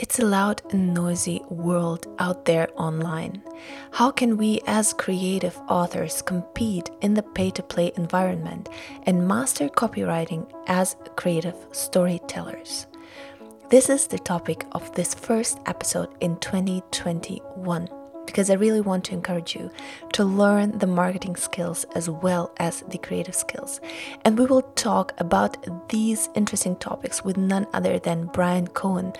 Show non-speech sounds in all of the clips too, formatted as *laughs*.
It's a loud and noisy world out there online. How can we, as creative authors, compete in the pay to play environment and master copywriting as creative storytellers? This is the topic of this first episode in 2021 because I really want to encourage you to learn the marketing skills as well as the creative skills. And we will talk about these interesting topics with none other than Bryan Cohen,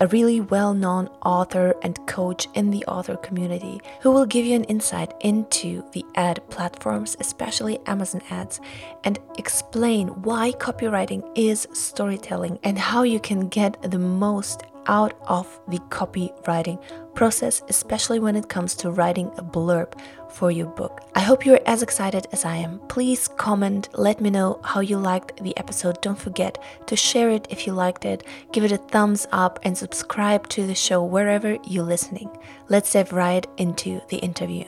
a really well known author and coach in the author community, who will give you an insight into the ad platforms, especially Amazon ads, and explain why copywriting is storytelling and how you can get the most out of the copywriting process, especially when it comes to writing a blurb for your book. I hope you're as excited as I am. Please comment, let me know how you liked the episode. Don't forget to share it if you liked it, give it a thumbs up, and subscribe to the show wherever you're listening. Let's dive right into the interview.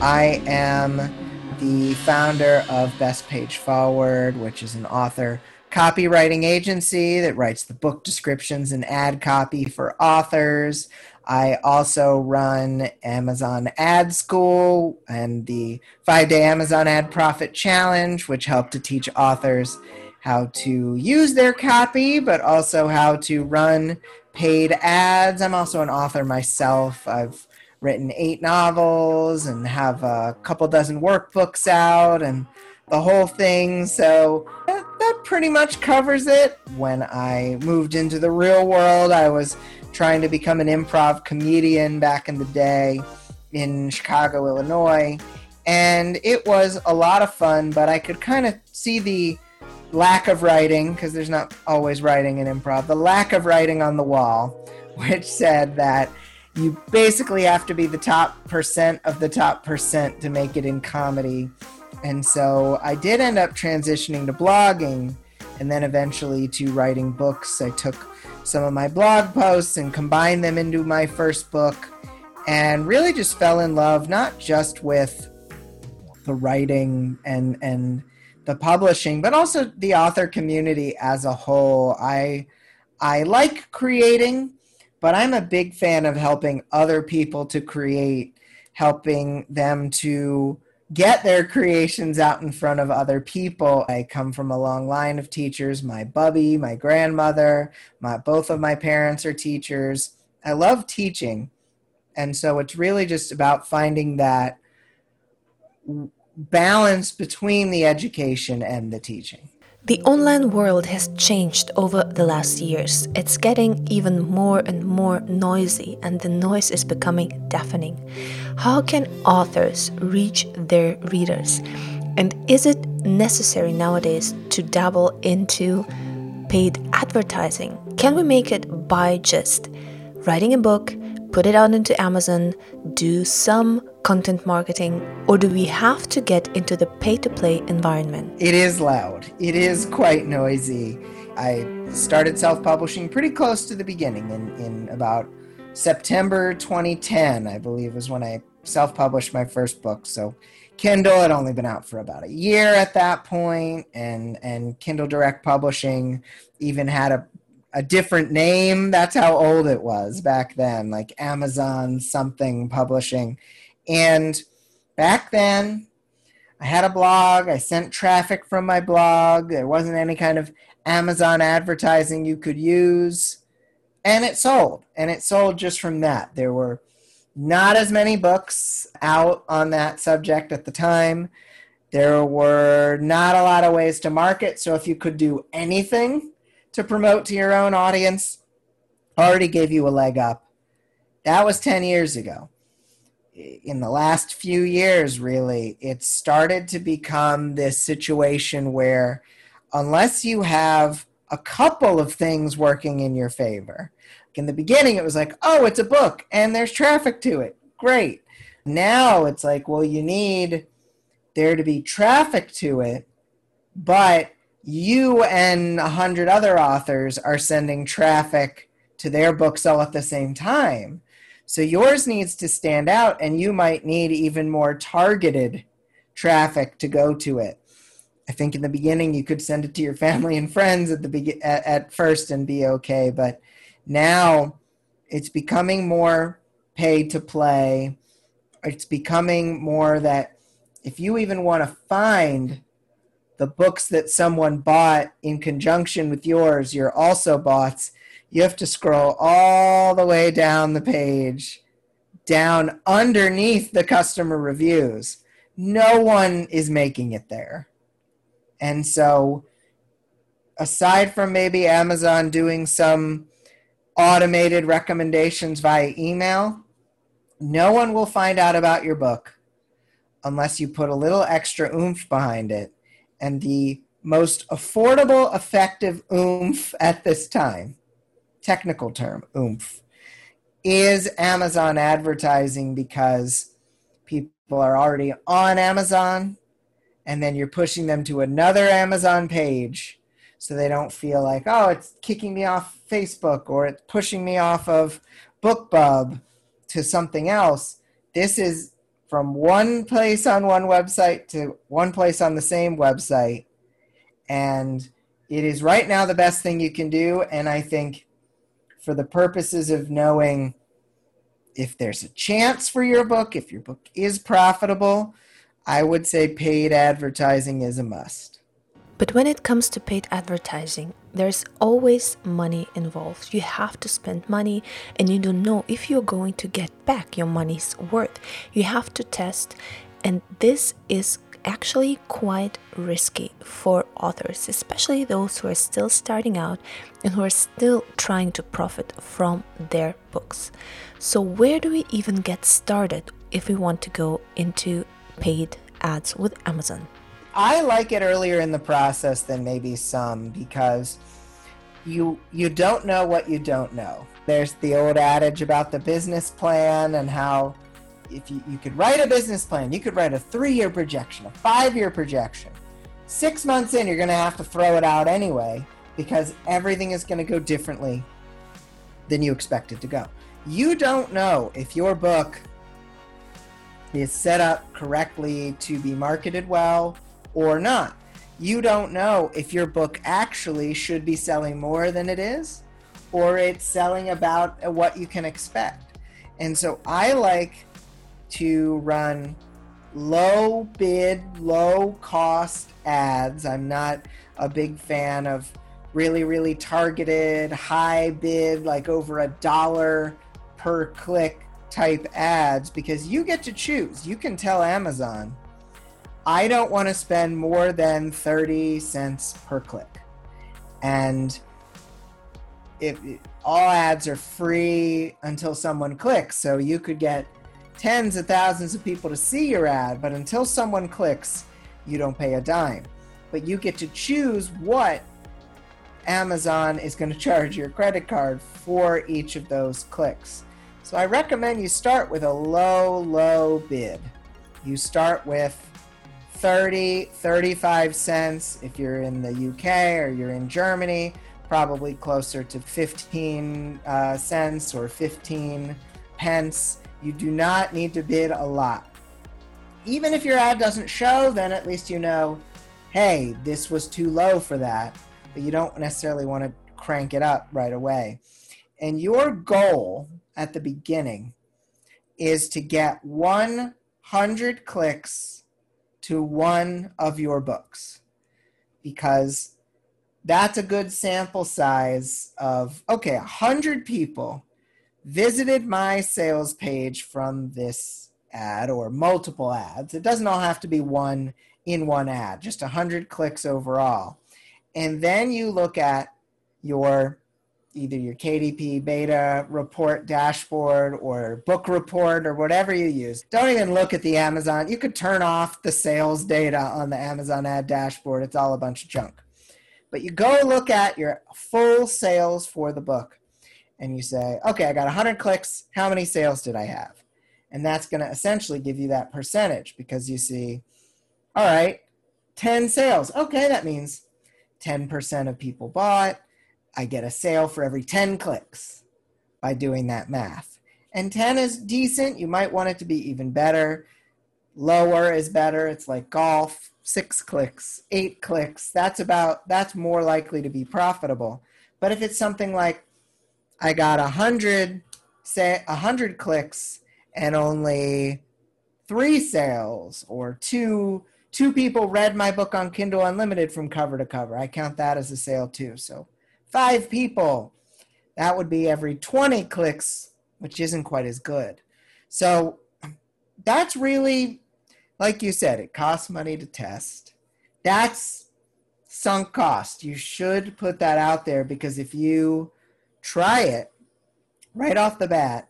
I am the founder of Best Page Forward, which is an author copywriting agency that writes the book descriptions and ad copy for authors. I also run Amazon Ad School and the five day Amazon Ad Profit Challenge, which help to teach authors how to use their copy, but also how to run paid ads. I'm also an author myself. I've written eight novels and have a couple dozen workbooks out and the whole thing. So that, that, pretty much covers it. When I moved into the real world, I was trying to become an improv comedian back in the day in Chicago, Illinois. And it was a lot of fun, but I could kind of see the lack of writing, because there's not always writing in improv, the lack of writing on the wall, *laughs* which said that you basically have to be the top percent of the top percent to make it in comedy. And so I did end up transitioning to blogging and then eventually to writing books. I took some of my blog posts and combined them into my first book and really just fell in love not just with the writing and and the publishing but also the author community as a whole. I I like creating but I'm a big fan of helping other people to create, helping them to get their creations out in front of other people. I come from a long line of teachers. My bubby, my grandmother, my both of my parents are teachers. I love teaching. And so it's really just about finding that balance between the education and the teaching. The online world has changed over the last years. It's getting even more and more noisy, and the noise is becoming deafening. How can authors reach their readers? And is it necessary nowadays to dabble into paid advertising? Can we make it by just writing a book, put it out into Amazon, do some content marketing, or do we have to get into the pay to play environment? It is loud, it is quite noisy. I started self publishing pretty close to the beginning in, in about September 2010, I believe, was when I self published my first book. So Kindle had only been out for about a year at that point, and, and Kindle Direct Publishing even had a a different name. That's how old it was back then, like Amazon something publishing. And back then, I had a blog. I sent traffic from my blog. There wasn't any kind of Amazon advertising you could use. And it sold. And it sold just from that. There were not as many books out on that subject at the time. There were not a lot of ways to market. So if you could do anything to promote to your own audience, already gave you a leg up. That was 10 years ago in the last few years, really, it started to become this situation where unless you have a couple of things working in your favor, in the beginning, it was like, oh, it's a book and there's traffic to it. Great. Now it's like, well, you need there to be traffic to it, but you and a hundred other authors are sending traffic to their books all at the same time. So yours needs to stand out, and you might need even more targeted traffic to go to it. I think in the beginning you could send it to your family and friends at the be- at, at first and be okay, but now it's becoming more pay to play. It's becoming more that if you even want to find the books that someone bought in conjunction with yours, you're also boughts, you have to scroll all the way down the page, down underneath the customer reviews. No one is making it there. And so, aside from maybe Amazon doing some automated recommendations via email, no one will find out about your book unless you put a little extra oomph behind it. And the most affordable, effective oomph at this time, technical term, oomph, is Amazon advertising because people are already on Amazon and then you're pushing them to another Amazon page so they don't feel like, oh, it's kicking me off Facebook or it's pushing me off of BookBub to something else. This is from one place on one website to one place on the same website. And it is right now the best thing you can do. And I think for the purposes of knowing if there's a chance for your book, if your book is profitable, I would say paid advertising is a must. But when it comes to paid advertising, there's always money involved. You have to spend money and you don't know if you're going to get back your money's worth. You have to test, and this is actually quite risky for authors, especially those who are still starting out and who are still trying to profit from their books. So, where do we even get started if we want to go into paid ads with Amazon? I like it earlier in the process than maybe some because you you don't know what you don't know. There's the old adage about the business plan and how if you, you could write a business plan, you could write a three-year projection, a five-year projection. Six months in, you're going to have to throw it out anyway because everything is going to go differently than you expected to go. You don't know if your book is set up correctly to be marketed well or not. You don't know if your book actually should be selling more than it is or it's selling about what you can expect. And so I like to run low bid, low cost ads. I'm not a big fan of really, really targeted, high bid, like over a dollar per click type ads because you get to choose. You can tell Amazon, I don't want to spend more than 30 cents per click. And if all ads are free until someone clicks, so you could get tens of thousands of people to see your ad, but until someone clicks, you don't pay a dime. But you get to choose what Amazon is going *laughs* to charge your credit card for each of those clicks. So I recommend you start with a low, low bid. You start with 30, 35 cents if you're in the UK or you're in Germany, probably closer to 15 uh, cents or 15 pence you do not need to bid a lot. Even if your ad doesn't show, then at least you know, hey, this was too low for that, but you don't necessarily want to crank it up right away. And your goal at the beginning is to get 100 clicks to one of your books because that's a good sample size of okay 100 people visited my sales page from this ad or multiple ads. It doesn't all have to be one in one ad, just 100 clicks overall. And then you look at your either your KDP beta report dashboard or book report or whatever you use. Don't even look at the Amazon. You could turn off the sales data on the Amazon ad dashboard. It's all a bunch of junk. But you go look at your full sales for the book and you say, okay, I got 100 clicks. How many sales did I have? And that's going to essentially give you that percentage because you see, all right, 10 sales. Okay, that means 10% of people bought. I get a sale for every 10 clicks by doing that math. And 10 is decent. You might want it to be even better. Lower is better. It's like golf. six clicks, eight clicks, that's about that's more likely to be profitable. But if it's something like I got a hundred say a hundred clicks and only three sales or two two people read my book on Kindle Unlimited from cover to cover. I count that as a sale too. So five people. That would be every 20 clicks, which isn't quite as good. So that's really, like you said, it costs money to test. That's sunk cost. You should put that out there because if you try it right off the bat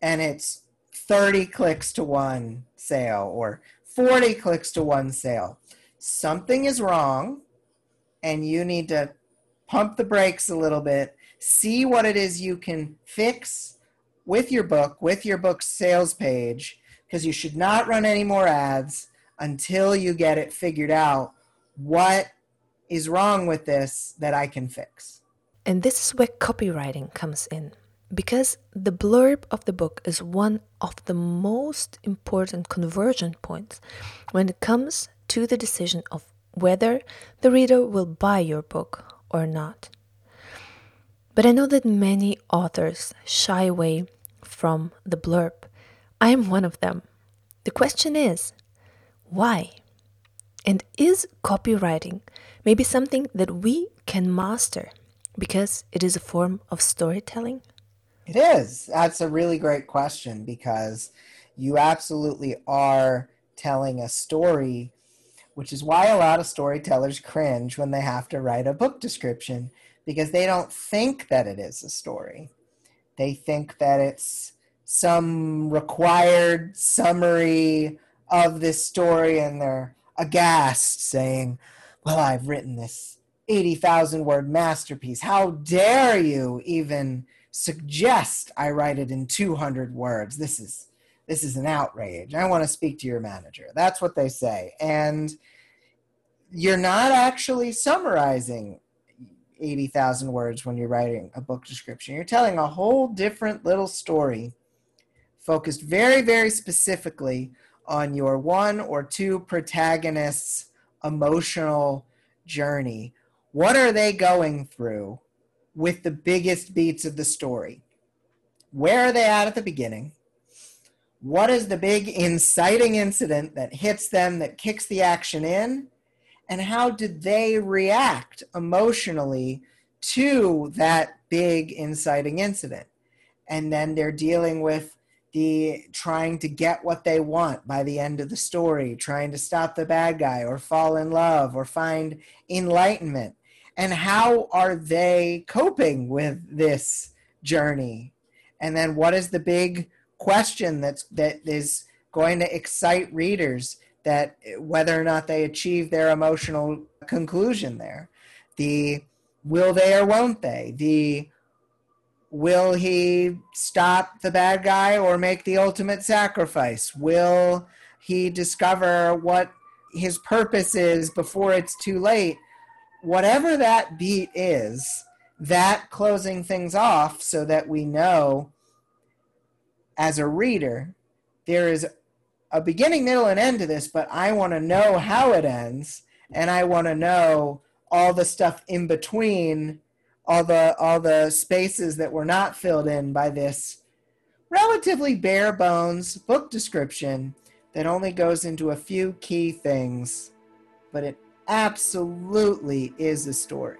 and it's 30 clicks to one sale or 40 clicks to one sale, something is wrong and you need to pump the brakes a little bit, see what it is you can fix with your book, with your book sales page, because you should not run any more ads until you get it figured out what is wrong with this that I can fix. And this is where copywriting comes in. Because the blurb of the book is one of the most important conversion points when it comes to the decision of whether the reader will buy your book or not. But I know that many authors shy away from the blurb. I am one of them. The question is, why? And is copywriting maybe something that we can master because it is a form of storytelling? It is. That's a really great question because you absolutely are telling a story, which is why a lot of storytellers cringe when they have to write a book description because they don't think that it is a story. They think that it's some required summary of this story and they're aghast saying, Well, I've written this 80,000 word masterpiece. How dare you even suggest I write it in 200 words. This is this is an outrage. I want to speak to your manager. That's what they say. And you're not actually summarizing 80,000 words when you're writing a book description. You're telling a whole different little story focused very, very specifically on your one or two protagonists' emotional journey. What are they going through? with the biggest beats of the story. Where are they at at the beginning? What is the big inciting incident that hits them, that kicks the action in? And how did they react emotionally to that big inciting incident? And then they're dealing with the trying to get what they want by the end of the story, trying to stop the bad guy or fall in love or find enlightenment and how are they coping with this journey? And then what is the big question that's that is going to excite readers that whether or not they achieve their emotional conclusion there? The will they or won't they? The will he stop the bad guy or make the ultimate sacrifice? Will he discover what his purpose is before it's too late whatever that beat is, that closing things off so that we know as a reader there is a beginning, middle, and end to this, but I want to know how it ends, and I want to know all the stuff in between, all the all the spaces that were not filled in by this relatively bare bones book description that only goes into a few key things, but it absolutely is a story.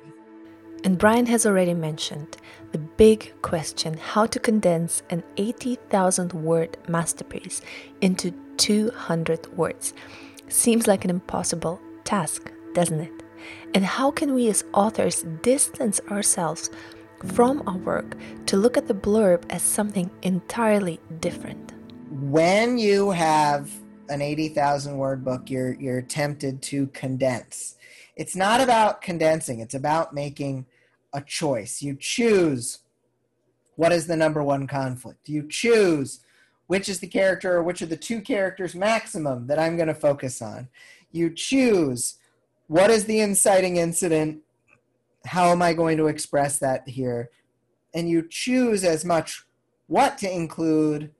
And Bryan has already mentioned the big question how to condense an 80,000 word masterpiece into 200 words. Seems like an impossible task, doesn't it? And how can we as authors distance ourselves from our work to look at the blurb as something entirely different? When you have an 80,000 word book, you're you're tempted to condense. It's not about condensing, it's about making a choice. You choose what is the number one conflict. You choose which is the character or which are the two characters maximum that I'm going to focus on. You choose what is the inciting incident, how am I going to express that here? And you choose as much what to include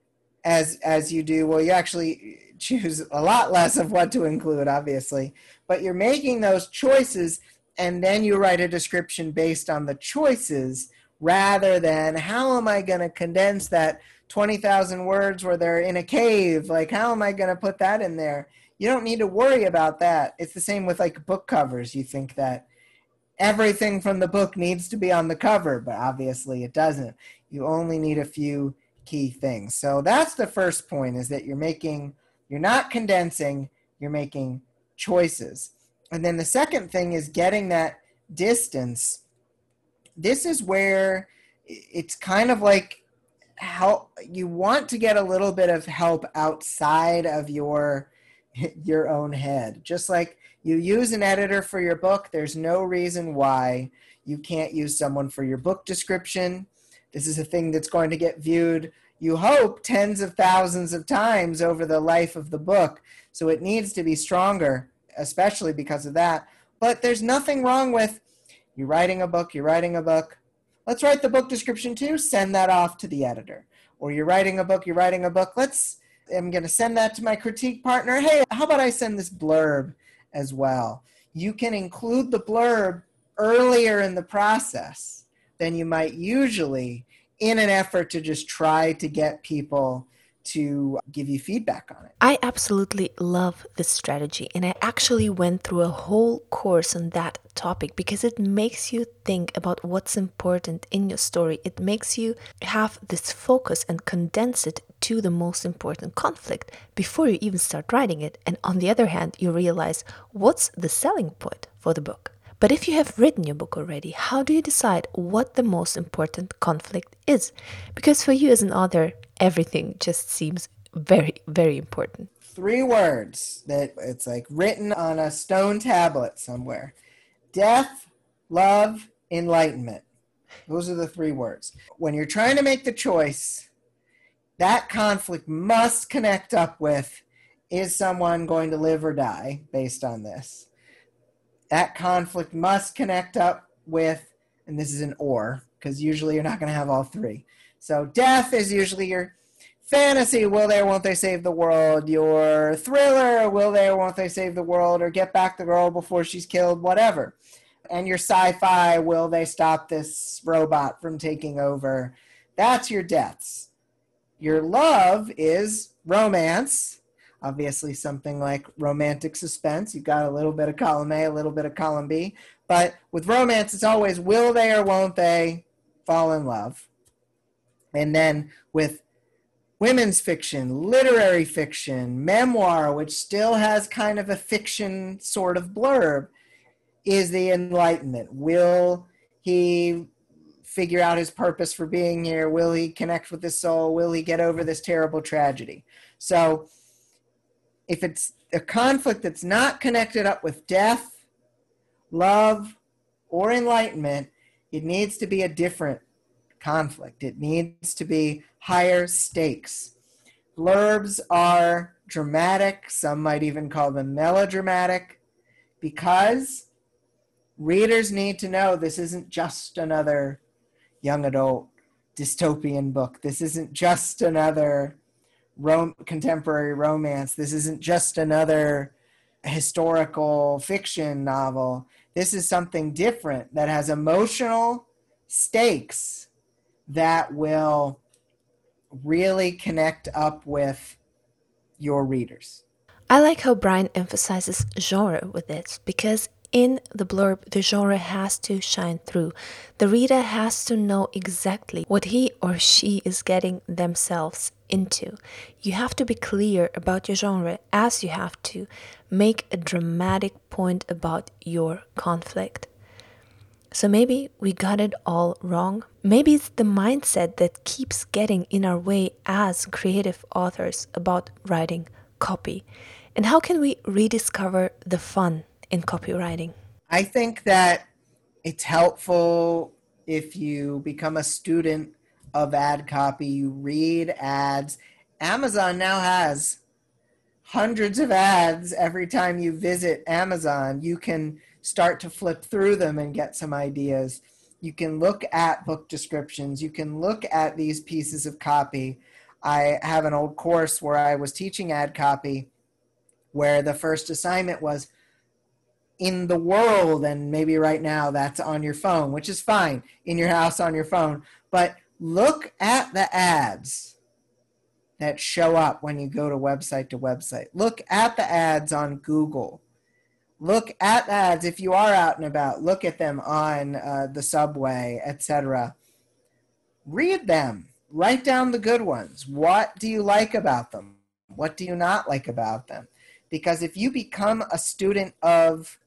as as you do well you actually choose a lot less of what to include, obviously, but you're making those choices and then you write a description based on the choices rather than how am I going to condense that 20,000 words where they're in a cave? Like, how am I going to put that in there? You don't need to worry about that. It's the same with like book covers. You think that everything from the book needs to be on the cover, but obviously it doesn't. You only need a few key things. So that's the first point is that you're making, you're not condensing, you're making choices. And then the second thing is getting that distance. This is where it's kind of like help you want to get a little bit of help outside of your your own head. Just like you use an editor for your book, there's no reason why you can't use someone for your book description. This is a thing that's going to get viewed, you hope, tens of thousands of times over the life of the book. So it needs to be stronger especially because of that. But there's nothing wrong with you writing a book, you're writing a book. Let's write the book description too, send that off to the editor. Or you're writing a book, you're writing a book. Let's I'm going to send that to my critique partner. Hey, how about I send this blurb as well? You can include the blurb earlier in the process than you might usually in an effort to just try to get people to give you feedback on it. I absolutely love this strategy, and I actually went through a whole course on that topic because it makes you think about what's important in your story. It makes you have this focus and condense it to the most important conflict before you even start writing it. And on the other hand, you realize what's the selling point for the book. But if you have written your book already, how do you decide what the most important conflict is? Because for you as an author, everything just seems very, very important. Three words that it's like written on a stone tablet somewhere death, love, enlightenment. Those are the three words. When you're trying to make the choice, that conflict must connect up with is someone going to live or die based on this? That conflict must connect up with, and this is an or, because usually you're not going to have all three. So death is usually your fantasy, will they or won't they save the world? Your thriller, will they or won't they save the world? Or get back the girl before she's killed, whatever. And your sci fi, will they stop this robot from taking over? That's your deaths. Your love is romance. Obviously, something like romantic suspense. You've got a little bit of column A, a little bit of column B. But with romance, it's always will they or won't they fall in love? And then with women's fiction, literary fiction, memoir, which still has kind of a fiction sort of blurb, is the Enlightenment. Will he figure out his purpose for being here? Will he connect with his soul? Will he get over this terrible tragedy? So, if it's a conflict that's not connected up with death, love, or enlightenment, it needs to be a different conflict. It needs to be higher stakes. Blurbs are dramatic, some might even call them melodramatic, because readers need to know this isn't just another young adult dystopian book. This isn't just another rom- contemporary romance. This isn't just another historical fiction novel. This is something different that has emotional stakes that will really connect up with your readers. I like how Bryan emphasizes genre with this because in the blurb, the genre has to shine through. The reader has to know exactly what he or she is getting themselves into. You have to be clear about your genre as you have to make a dramatic point about your conflict. So maybe we got it all wrong. Maybe it's the mindset that keeps getting in our way as creative authors about writing copy. And how can we rediscover the fun in copywriting? I think that it's helpful if you become a student of ad copy, you read ads. Amazon now has hundreds of ads every time you visit Amazon. You can start to flip through them and get some ideas. You can look at book descriptions, you can look at these pieces of copy. I have an old course where I was teaching ad copy where the first assignment was in the world and maybe right now that's on your phone which is fine in your house on your phone. But look at the ads that show up when you go to website to website. Look at the ads on google. Look at the ads if you are out and about look at them on uh, the subway etc read them. Write down the good ones. What do you like about them? What do you not like about them? Because if you become a student of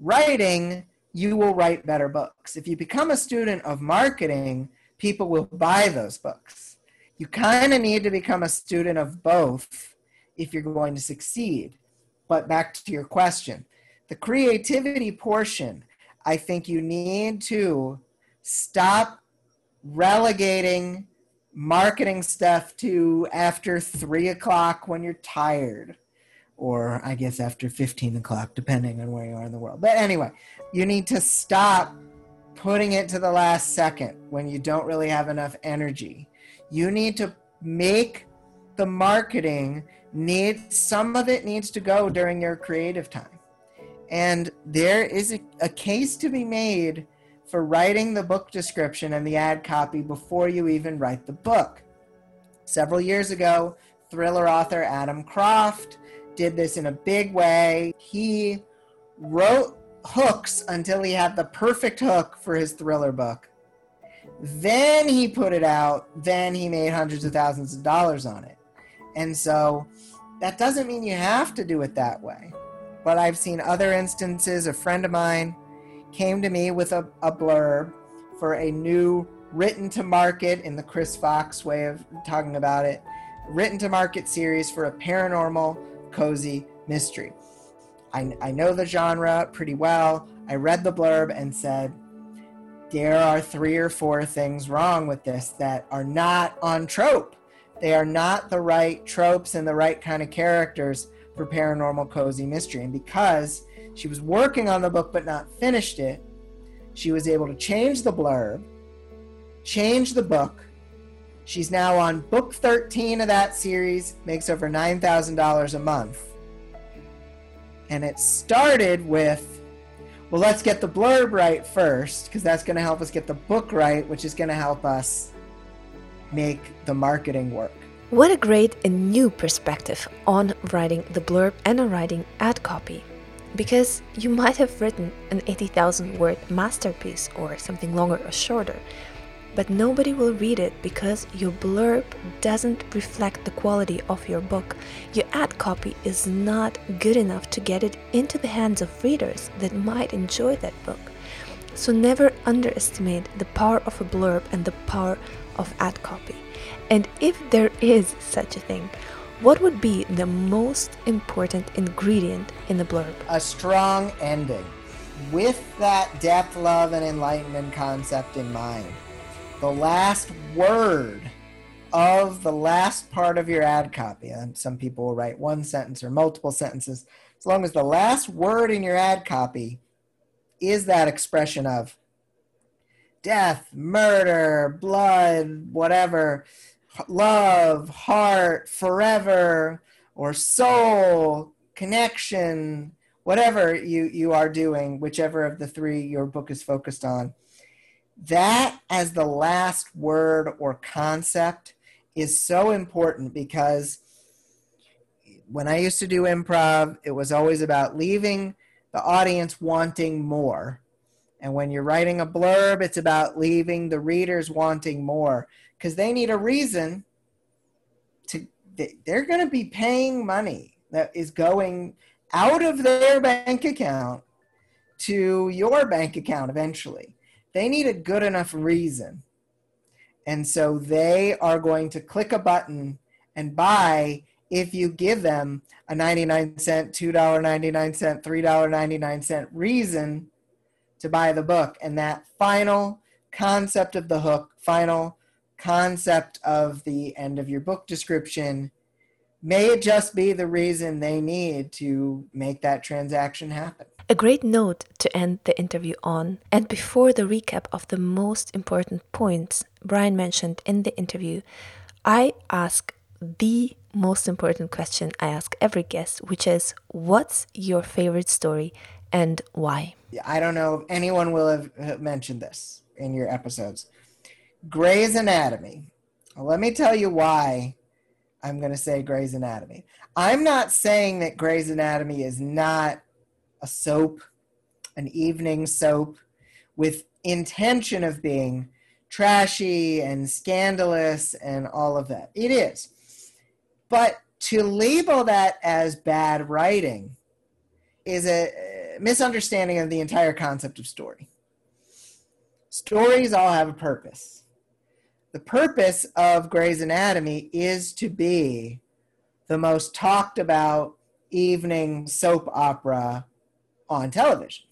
writing, you will write better books. If you become a student of marketing, people will buy those books. You kind of need to become a student of both if you're going to succeed. But back to your question the creativity portion, I think you need to stop relegating marketing stuff to after three o'clock when you're tired or I guess after 15 o'clock, depending on where you are in the world. But anyway, you need to stop putting it to the last second when you don't really have enough energy. You need to make the marketing need some of it needs to go during your creative time. And there is a, a case to be made for writing the book description and the ad copy before you even write the book. Several years ago, thriller author Adam Croft did this in a big way. He wrote hooks until he had the perfect hook for his thriller book. Then he put it out. Then he made hundreds of thousands of dollars on it. And so that doesn't mean you have to do it that way. But I've seen other instances. A friend of mine came to me with a, a blurb for a new written to market in the Chris Fox way of talking about it, written to market series for a paranormal cozy mystery. I, I know the genre pretty well. I read the blurb and said, there are three or four things wrong with this that are not on trope. They are not the right tropes and the right kind of characters for paranormal cozy mystery. And because she was working on the book but not finished it, she was able to change the blurb, change the book, She's now on book 13 of that series, makes over $9,000 a month. And it started with, well, let's get the blurb right first, because that's going to help us get the book right, which is going to help us make the marketing work. What a great and new perspective on writing the blurb and on writing ad copy. Because you might have written an 80,000 word masterpiece or something longer or shorter, but nobody will read it because your blurb doesn't reflect the quality of your book. Your ad copy is not good enough to get it into the hands of readers that might enjoy that book. So never underestimate the power of a blurb and the power of ad copy. And if there is such a thing, what would be the most important ingredient in the blurb? A strong ending with that depth, love, and enlightenment concept in mind the last word of the last part of your ad copy. And some people will write one sentence or multiple sentences. As long as the last word in your ad copy is that expression of death, murder, blood, whatever, love, heart, forever, or soul, connection, whatever you, you are doing, whichever of the three your book is focused on that as the last word or concept is so important because when I used to do improv, it was always about leaving the audience wanting more. And when you're writing a blurb, it's about leaving the readers wanting more because they need a reason to, they're going to be paying money that is going out of their bank account to your bank account eventually they need a good enough reason. And so they are going to click a button and buy if you give them a 99 cent, $2.99 cent, $3.99 cent reason to buy the book. And that final concept of the hook, final concept of the end of your book description may just be the reason they need to make that transaction happen. A great note to end the interview on. And before the recap of the most important points Bryan mentioned in the interview, I ask the most important question I ask every guest, which is what's your favorite story and why? I don't know if anyone will have mentioned this in your episodes. Grey's Anatomy. let me tell you why I'm going to say Grey's Anatomy. I'm not saying that Grey's Anatomy is not a soap, an evening soap with intention of being trashy and scandalous and all of that. It is. But to label that as bad writing is a uh, misunderstanding of the entire concept of story. Stories all have a purpose. The purpose of Grey's Anatomy is to be the most talked about evening soap opera on television.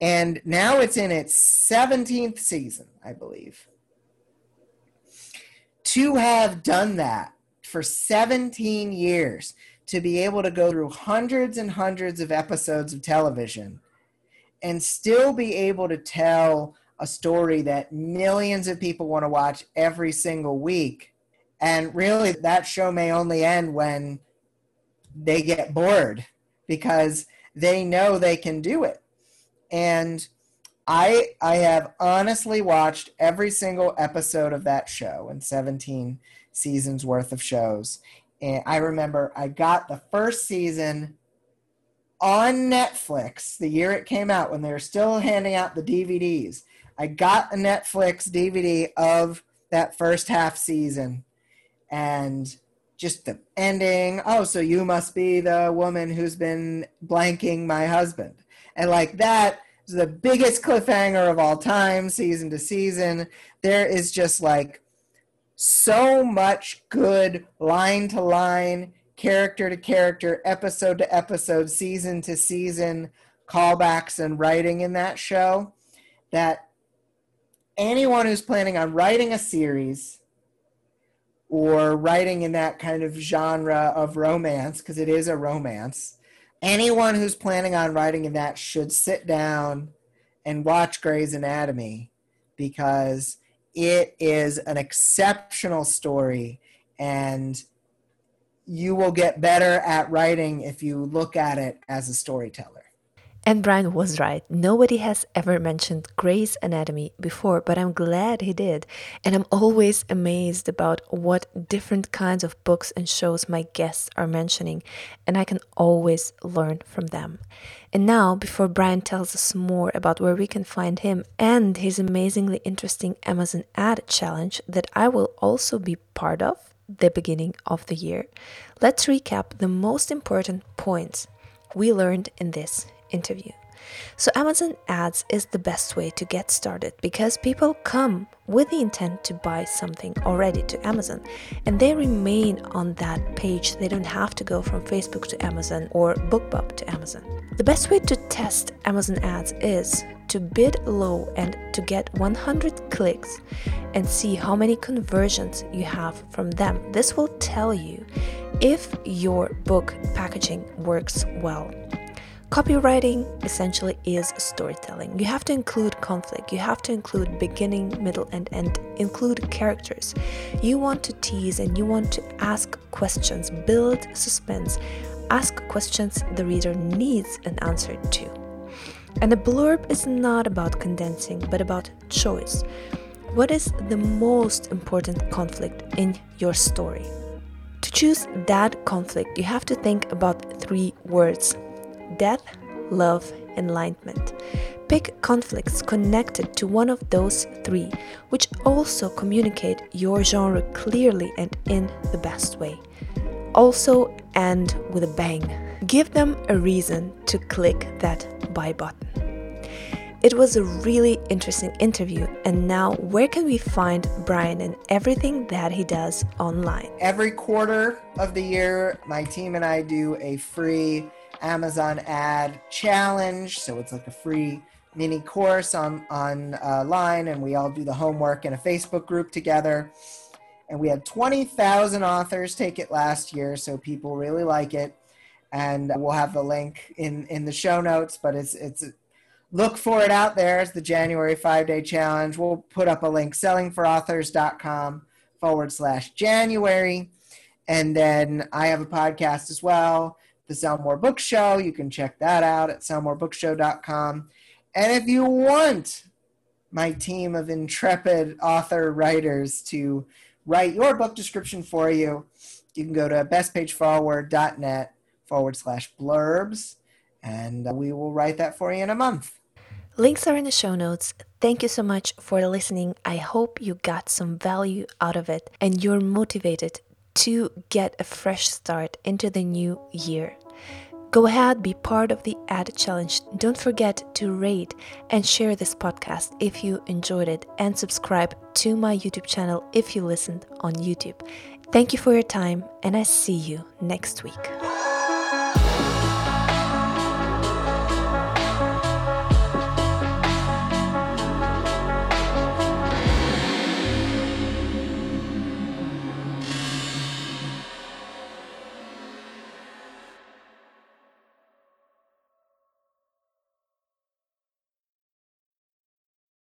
And now it's in its 17th season, I believe. To have done that for 17 years, to be able to go through hundreds and hundreds of episodes of television and still be able to tell a story that millions of people want to watch every single week. And really, that show may only end when they get bored because they know they can do it. And I I have honestly watched every single episode of that show and 17 seasons worth of shows. And I remember I got the first season on Netflix the year it came out when they were still handing out the DVDs. I got a Netflix DVD of that first half season and just the ending. Oh, so you must be the woman who's been blanking my husband. And like that is the biggest cliffhanger of all time, season to season. There is just like so much good line to line, character to character, episode to episode, season to season callbacks and writing in that show that anyone who's planning on writing a series or writing in that kind of genre of romance, because it is a romance, anyone who's planning on writing in that should sit down and watch Grey's Anatomy because it is an exceptional story and you will get better at writing if you look at it as a storyteller. And Bryan was right. Nobody has ever mentioned Grey's Anatomy before, but I'm glad he did. And I'm always amazed about what different kinds of books and shows my guests are mentioning, and I can always learn from them. And now, before Bryan tells us more about where we can find him and his amazingly interesting Amazon ad challenge that I will also be part of the beginning of the year, let's recap the most important points we learned in this interview. So, Amazon ads is the best way to get started because people come with the intent to buy something already to Amazon and they remain on that page. They don't have to go from Facebook to Amazon or BookBub to Amazon. The best way to test Amazon ads is to bid low and to get 100 clicks and see how many conversions you have from them. This will tell you if your book packaging works well. Copywriting essentially is storytelling. You have to include conflict, you have to include beginning, middle, and end, include characters. You want to tease and you want to ask questions, build suspense, ask questions the reader needs an answer to. And a blurb is not about condensing, but about choice. What is the most important conflict in your story? To choose that conflict, you have to think about three words death, love, enlightenment. Pick conflicts connected to one of those three, which also communicate your genre clearly and in the best way. Also, end with a bang. Give them a reason to click that buy button. It was a really interesting interview, and now where can we find Bryan and everything that he does online? Every quarter of the year, my team and I do a free Amazon ad challenge. So it's like a free mini course on online, uh, and we all do the homework in a Facebook group together. And we had 20,000 authors take it last year, so people really like it. And we'll have the link in in the show notes, but it's it's look for it out there. It's the January five day challenge. We'll put up a link sellingforauthors.com forward slash January. And then I have a podcast as well, The Sell More Book Show. You can check that out at sellmorebookshow.com. And if you want my team of intrepid author writers to write your book description for you, you can go to bestpageforward.net forward slash blurbs, and we will write that for you in a month. Links are in the show notes. Thank you so much for listening. I hope you got some value out of it and you're motivated to get a fresh start into the new year. Go ahead, be part of the Ad Challenge. Don't forget to rate and share this podcast if you enjoyed it, and subscribe to my YouTube channel if you listened on YouTube. Thank you for your time, and I see you next week.